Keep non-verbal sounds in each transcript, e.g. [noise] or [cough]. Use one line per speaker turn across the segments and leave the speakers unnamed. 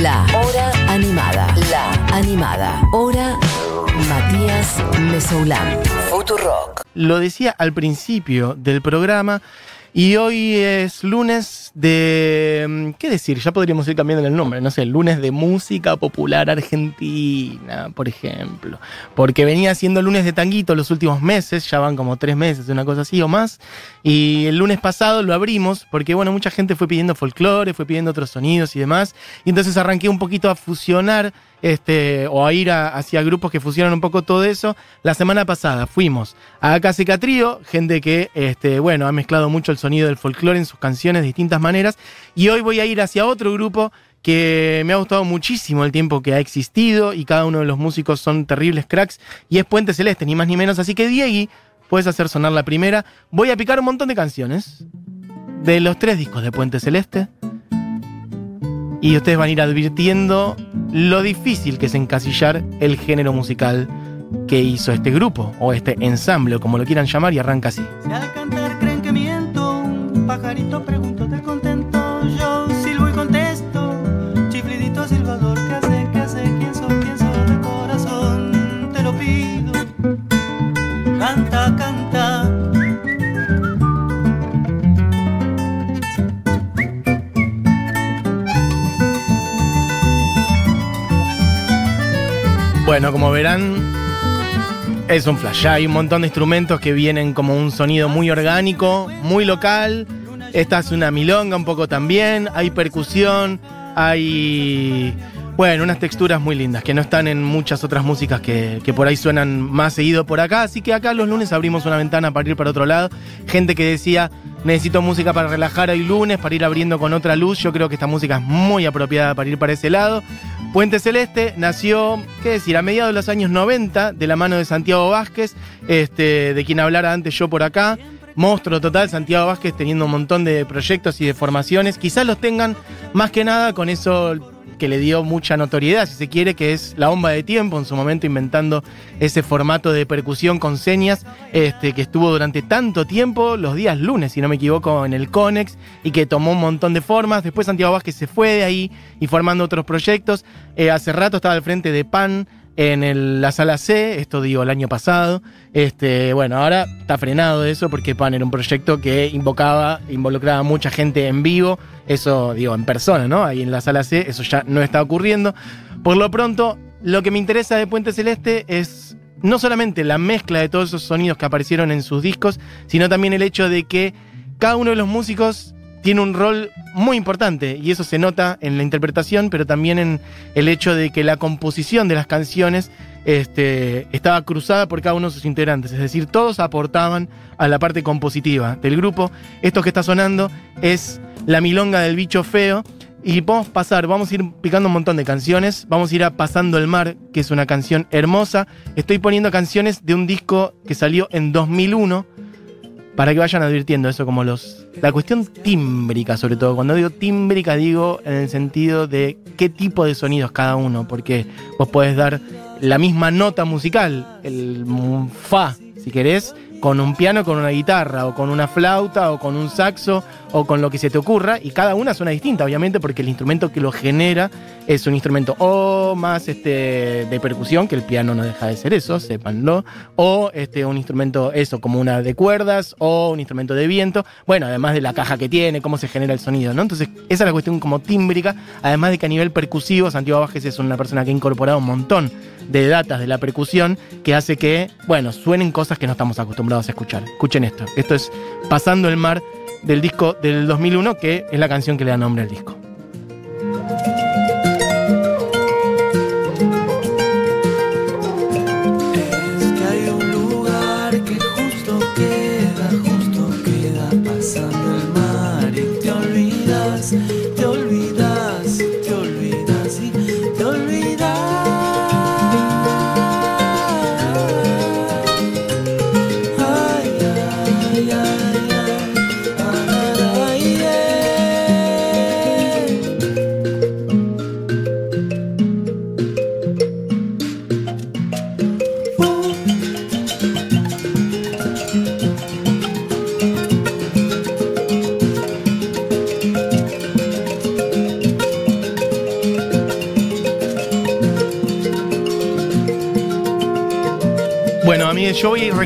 La Hora Animada. La Animada. Hora Matías Mesoulán. Futurock.
Lo decía al principio del programa y hoy es lunes de... mm, ¿Qué decir? Ya podríamos ir cambiando el nombre, no sé, lunes de música popular argentina, por ejemplo. Porque venía siendo lunes de tanguito los últimos meses, ya van como tres meses, una cosa así o más. Y el lunes pasado lo abrimos porque, bueno, mucha gente fue pidiendo folclore, fue pidiendo otros sonidos y demás. Y entonces arranqué un poquito a fusionar este, o a ir hacia grupos que fusionan un poco todo eso. La semana pasada fuimos a Acaseca Trío, gente que, este, bueno, ha mezclado mucho el sonido del folclore en sus canciones de distintas maneras. Y hoy voy a ir hacia otro grupo que me ha gustado muchísimo el tiempo que ha existido y cada uno de los músicos son terribles cracks y es Puente Celeste, ni más ni menos. Así que Diegui, puedes hacer sonar la primera. Voy a picar un montón de canciones de los tres discos de Puente Celeste y ustedes van a ir advirtiendo lo difícil que es encasillar el género musical que hizo este grupo o este ensamble como lo quieran llamar y arranca así.
Creen que miento, pajarito pregunto,
Bueno, como verán, es un flash. Hay un montón de instrumentos que vienen como un sonido muy orgánico, muy local. Esta es una milonga un poco también. Hay percusión, hay, bueno, unas texturas muy lindas que no están en muchas otras músicas que, que por ahí suenan más seguido por acá. Así que acá los lunes abrimos una ventana para ir para otro lado. Gente que decía, necesito música para relajar hoy lunes, para ir abriendo con otra luz. Yo creo que esta música es muy apropiada para ir para ese lado. Puente Celeste nació, qué decir, a mediados de los años 90, de la mano de Santiago Vázquez, este, de quien hablara antes yo por acá. Monstruo total, Santiago Vázquez teniendo un montón de proyectos y de formaciones. Quizás los tengan más que nada con eso que le dio mucha notoriedad, si se quiere, que es la bomba de tiempo, en su momento inventando ese formato de percusión con señas, este, que estuvo durante tanto tiempo, los días lunes, si no me equivoco, en el Conex, y que tomó un montón de formas. Después Santiago Vázquez se fue de ahí y formando otros proyectos. Eh, hace rato estaba al frente de PAN en el- la sala C, esto digo el año pasado. Este, bueno, ahora está frenado eso porque PAN era un proyecto que invocaba, involucraba a mucha gente en vivo, eso digo en persona, ¿no? Ahí en la sala C, eso ya no está ocurriendo. Por lo pronto, lo que me interesa de Puente Celeste es no solamente la mezcla de todos esos sonidos que aparecieron en sus discos, sino también el hecho de que cada uno de los músicos tiene un rol muy importante y eso se nota en la interpretación, pero también en el hecho de que la composición de las canciones este, estaba cruzada por cada uno de sus integrantes, es decir, todos aportaban a la parte compositiva del grupo. Esto que está sonando es la milonga del bicho feo. Y a pasar, vamos a ir picando un montón de canciones. Vamos a ir a Pasando el Mar, que es una canción hermosa. Estoy poniendo canciones de un disco que salió en 2001 para que vayan advirtiendo eso como los la cuestión tímbrica sobre todo. Cuando digo tímbrica digo en el sentido de qué tipo de sonidos cada uno porque vos podés dar la misma nota musical el fa si querés con un piano con una guitarra o con una flauta o con un saxo o con lo que se te ocurra y cada una suena distinta obviamente porque el instrumento que lo genera es un instrumento o más este de percusión que el piano no deja de ser eso sépanlo o este un instrumento eso como una de cuerdas o un instrumento de viento bueno además de la caja que tiene cómo se genera el sonido no entonces esa es la cuestión como tímbrica además de que a nivel percusivo Santiago Vázquez es una persona que ha incorporado un montón de datas de la percusión que hace que bueno suenen cosas que no estamos acostumbrados a escuchar. Escuchen esto. Esto es pasando el mar del disco del 2001 que es la canción que le da nombre al disco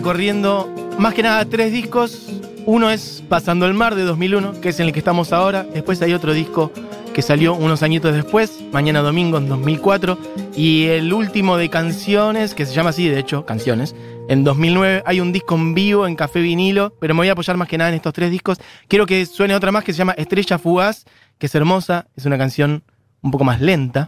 recorriendo más que nada tres discos. Uno es Pasando el Mar de 2001, que es en el que estamos ahora. Después hay otro disco que salió unos añitos después, Mañana Domingo en 2004. Y el último de canciones, que se llama así, de hecho, Canciones. En 2009 hay un disco en vivo en Café Vinilo, pero me voy a apoyar más que nada en estos tres discos. Quiero que suene otra más que se llama Estrella Fugaz, que es hermosa, es una canción un poco más lenta.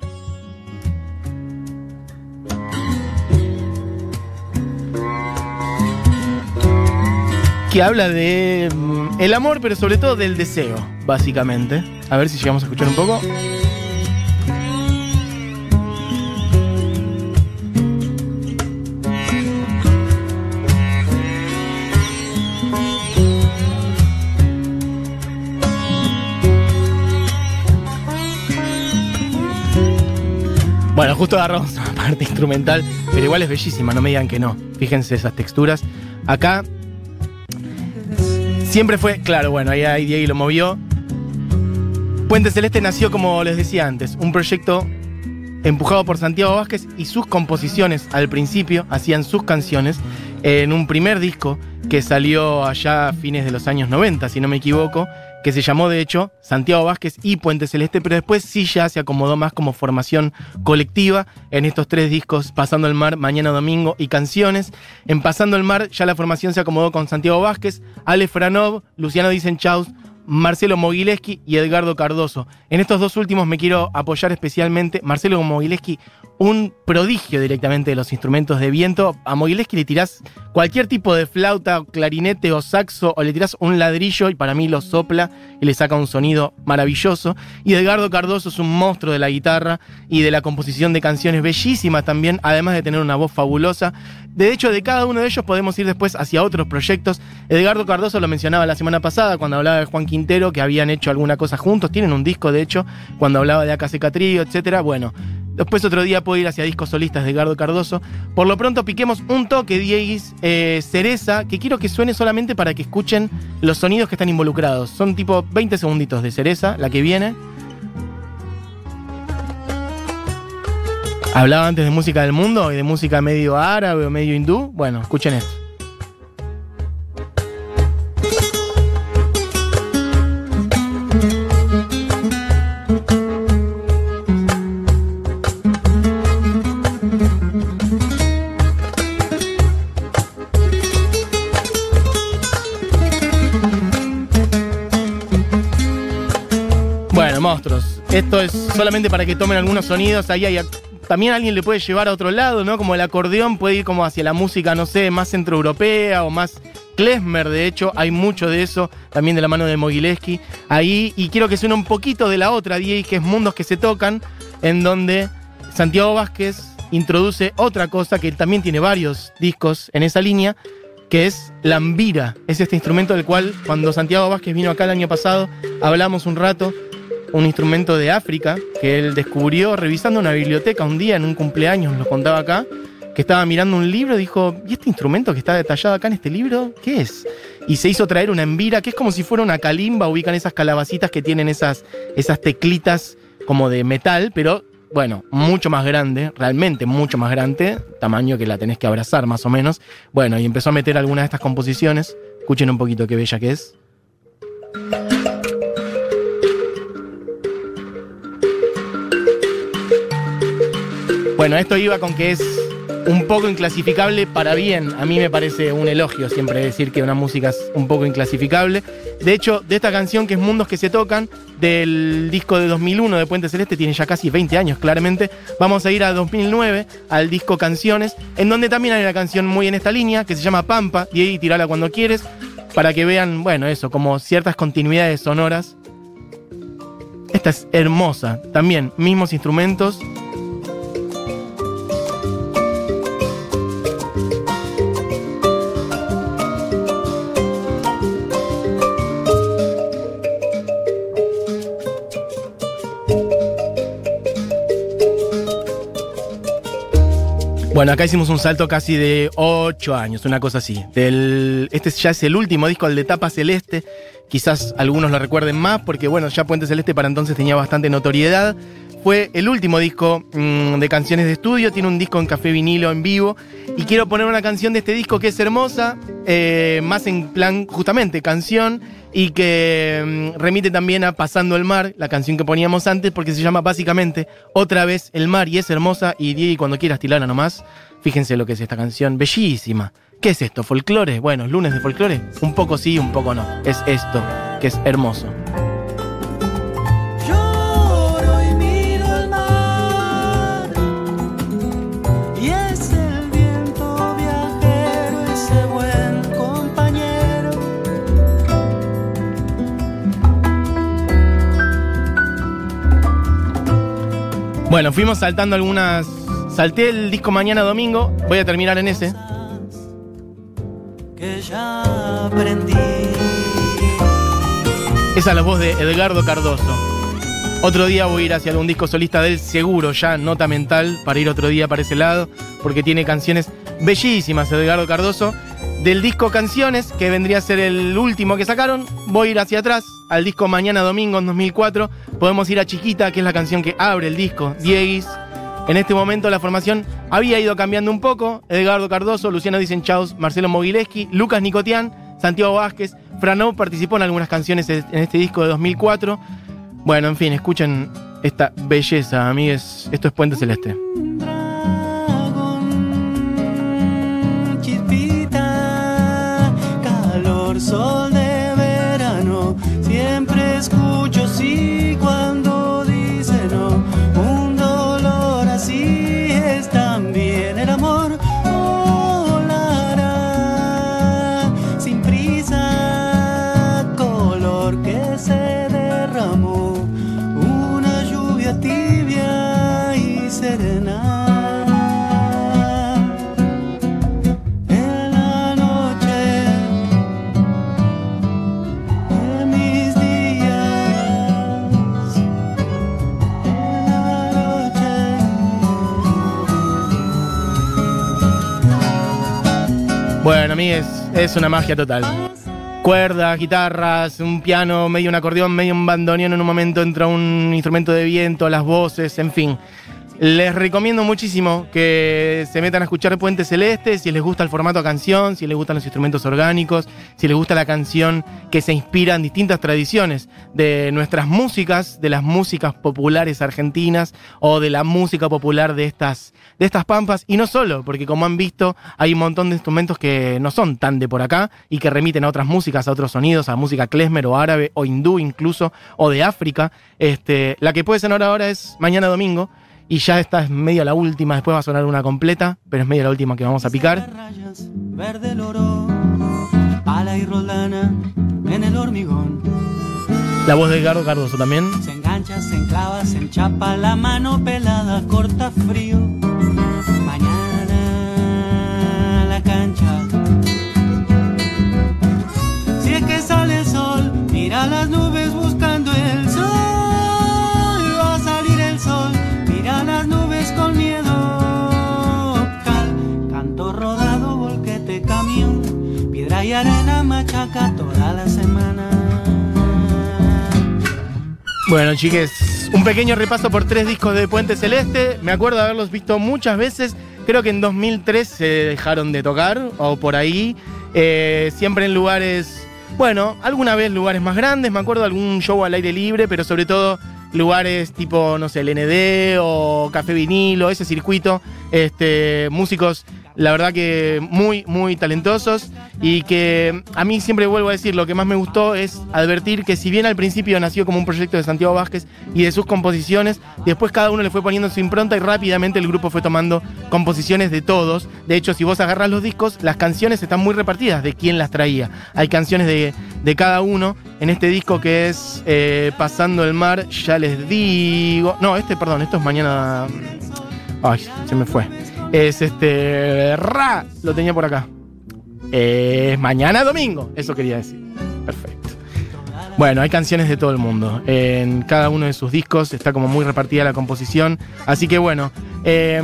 Que habla de mm, el amor, pero sobre todo del deseo, básicamente. A ver si llegamos a escuchar un poco. Bueno, justo agarramos una [laughs] parte instrumental, pero igual es bellísima, no me digan que no. Fíjense esas texturas. Acá siempre fue, claro, bueno, ahí, ahí Diego lo movió. Puente Celeste nació, como les decía antes, un proyecto empujado por Santiago Vázquez y sus composiciones al principio hacían sus canciones en un primer disco que salió allá a fines de los años 90, si no me equivoco, que se llamó de hecho Santiago Vázquez y Puente Celeste, pero después sí ya se acomodó más como formación colectiva en estos tres discos, Pasando el Mar, Mañana Domingo y Canciones. En Pasando el Mar ya la formación se acomodó con Santiago Vázquez, Ale Franov, Luciano Dicenchaus, Marcelo Mogileski y Edgardo Cardoso. En estos dos últimos me quiero apoyar especialmente. Marcelo Mogileski, un prodigio directamente de los instrumentos de viento. A Mogileski le tirás cualquier tipo de flauta, clarinete o saxo, o le tirás un ladrillo y para mí lo sopla y le saca un sonido maravilloso. Y Edgardo Cardoso es un monstruo de la guitarra y de la composición de canciones bellísimas también, además de tener una voz fabulosa. De hecho, de cada uno de ellos podemos ir después hacia otros proyectos. Edgardo Cardoso lo mencionaba la semana pasada cuando hablaba de Juan Quintero, que habían hecho alguna cosa juntos. Tienen un disco, de hecho, cuando hablaba de Acaseca Trío, etc. Bueno, después otro día puedo ir hacia discos solistas de Edgardo Cardoso. Por lo pronto, piquemos un toque, Dieguis, eh, Cereza, que quiero que suene solamente para que escuchen los sonidos que están involucrados. Son tipo 20 segunditos de Cereza, la que viene. Hablaba antes de música del mundo y de música medio árabe o medio hindú. Bueno, escuchen esto. Esto es solamente para que tomen algunos sonidos. Ahí también alguien le puede llevar a otro lado, ¿no? Como el acordeón puede ir como hacia la música, no sé, más centroeuropea o más klezmer, de hecho, hay mucho de eso, también de la mano de Mogileski. Ahí, y quiero que suene un poquito de la otra DJ, que es Mundos que se tocan, en donde Santiago Vázquez introduce otra cosa que también tiene varios discos en esa línea, que es Lambira. Es este instrumento del cual, cuando Santiago Vázquez vino acá el año pasado, hablamos un rato un instrumento de África que él descubrió revisando una biblioteca un día en un cumpleaños, lo contaba acá, que estaba mirando un libro y dijo, ¿y este instrumento que está detallado acá en este libro? ¿Qué es? Y se hizo traer una embira, que es como si fuera una calimba, ubican esas calabacitas que tienen esas, esas teclitas como de metal, pero bueno, mucho más grande, realmente mucho más grande, tamaño que la tenés que abrazar más o menos. Bueno, y empezó a meter algunas de estas composiciones. Escuchen un poquito qué bella que es. Bueno, esto iba con que es un poco inclasificable para bien. A mí me parece un elogio siempre decir que una música es un poco inclasificable. De hecho, de esta canción que es Mundos que se tocan, del disco de 2001 de Puente Celeste, tiene ya casi 20 años claramente, vamos a ir a 2009, al disco Canciones, en donde también hay una canción muy en esta línea, que se llama Pampa, y ahí tirala cuando quieres, para que vean, bueno, eso, como ciertas continuidades sonoras. Esta es hermosa, también mismos instrumentos, Bueno, acá hicimos un salto casi de 8 años, una cosa así. Del, este ya es el último disco, el de Tapa Celeste. Quizás algunos lo recuerden más, porque bueno, ya Puente Celeste para entonces tenía bastante notoriedad. fue el último disco mm, de canciones de estudio. Tiene un disco en café vinilo en vivo. Y quiero poner una canción de este disco que es hermosa, eh, más en plan justamente canción y que mm, remite también a Pasando el Mar, la canción que poníamos antes, porque se llama básicamente Otra vez el mar y es hermosa. Y Diego, cuando quieras, Tilana nomás, fíjense lo que es esta canción, bellísima. ¿Qué es esto? ¿Folclore? Bueno, lunes de folclore. Un poco sí, un poco no. Es esto, que es hermoso. Bueno, fuimos saltando algunas. Salté el disco mañana domingo. Voy a terminar en ese.
Que ya aprendí.
Esa es la voz de Edgardo Cardoso. Otro día voy a ir hacia algún disco solista de él, seguro ya, nota mental, para ir otro día para ese lado, porque tiene canciones bellísimas, Edgardo Cardoso. Del disco Canciones, que vendría a ser el último que sacaron, voy a ir hacia atrás, al disco Mañana Domingo en 2004. Podemos ir a Chiquita, que es la canción que abre el disco, Dieguis. En este momento la formación había ido cambiando un poco. Edgardo Cardoso, Luciano Dicenchaus, Marcelo Mogileski, Lucas Nicotian, Santiago Vázquez. Franov participó en algunas canciones en este disco de 2004. Bueno, en fin, escuchen esta belleza, amigues. Esto es Puente Celeste. Bueno, amigues, es una magia total. Cuerdas, guitarras, un piano, medio un acordeón, medio un bandoneón. En un momento entra un instrumento de viento, las voces, en fin. Les recomiendo muchísimo que se metan a escuchar Puente Celeste si les gusta el formato canción, si les gustan los instrumentos orgánicos, si les gusta la canción que se inspira en distintas tradiciones de nuestras músicas, de las músicas populares argentinas o de la música popular de estas, de estas pampas. Y no solo, porque como han visto, hay un montón de instrumentos que no son tan de por acá y que remiten a otras músicas, a otros sonidos, a música klezmer o árabe o hindú incluso, o de África. Este, la que puede sonar ahora es mañana domingo. Y ya esta es medio la última, después va a sonar una completa, pero es medio la última que vamos a picar.
rayas, verde el oro, y roldana en el hormigón.
La voz de Edgardo Cardoso también.
Se engancha, se enclava, se enchapa la mano pelada, corta frío. Toda la semana.
Bueno, chiques, un pequeño repaso por tres discos de Puente Celeste. Me acuerdo haberlos visto muchas veces. Creo que en 2003 se dejaron de tocar, o por ahí. Eh, siempre en lugares, bueno, alguna vez lugares más grandes. Me acuerdo de algún show al aire libre, pero sobre todo lugares tipo, no sé, el ND o Café Vinilo, ese circuito. Este, músicos, la verdad que muy, muy talentosos. Y que a mí siempre vuelvo a decir, lo que más me gustó es advertir que si bien al principio nació como un proyecto de Santiago Vázquez y de sus composiciones, después cada uno le fue poniendo su impronta y rápidamente el grupo fue tomando composiciones de todos. De hecho, si vos agarrás los discos, las canciones están muy repartidas de quién las traía. Hay canciones de, de cada uno. En este disco que es eh, Pasando el Mar, ya les digo... No, este, perdón, esto es mañana... Ay, se me fue. Es este... Ra, lo tenía por acá. Mañana domingo, eso quería decir. Perfecto. Bueno, hay canciones de todo el mundo. En cada uno de sus discos está como muy repartida la composición. Así que bueno, eh,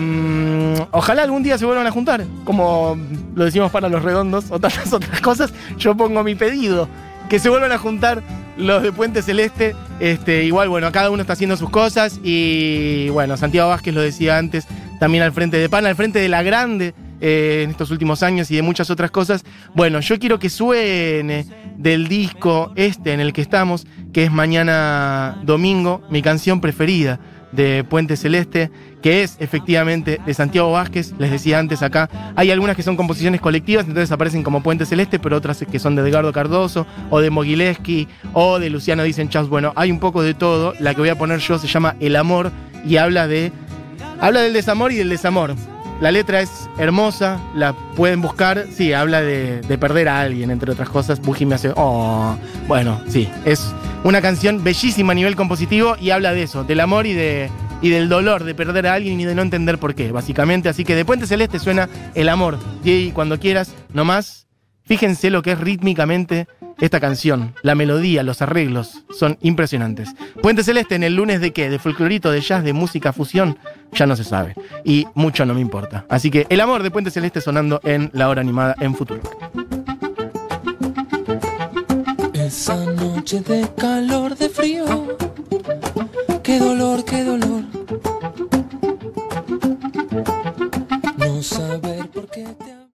ojalá algún día se vuelvan a juntar. Como lo decimos para los redondos o tantas [laughs] otras cosas, yo pongo mi pedido. Que se vuelvan a juntar los de Puente Celeste. Este, igual, bueno, cada uno está haciendo sus cosas. Y bueno, Santiago Vázquez lo decía antes, también al frente de PAN, al frente de la grande eh, en estos últimos años y de muchas otras cosas. Bueno, yo quiero que suene del disco este en el que estamos, que es Mañana Domingo, mi canción preferida de Puente Celeste, que es efectivamente de Santiago Vázquez, les decía antes acá, hay algunas que son composiciones colectivas, entonces aparecen como Puente Celeste, pero otras que son de Edgardo Cardoso, o de Mogileski, o de Luciano Dicen Chaus. Bueno, hay un poco de todo, la que voy a poner yo se llama El Amor, y habla de... Habla del desamor y del desamor. La letra es hermosa, la pueden buscar. Sí, habla de, de perder a alguien, entre otras cosas. Buji me hace. Oh, bueno, sí, es una canción bellísima a nivel compositivo y habla de eso, del amor y, de, y del dolor de perder a alguien y de no entender por qué, básicamente. Así que de Puente Celeste suena el amor. Y cuando quieras, nomás, fíjense lo que es rítmicamente esta canción. La melodía, los arreglos son impresionantes. Puente Celeste en el lunes de qué? De folclorito, de jazz, de música, fusión, ya no se sabe. Y mucho no me importa. Así que el amor de Puente Celeste sonando en la hora animada en futuro.
Esa noche de calor, de frío, qué dolor, qué dolor.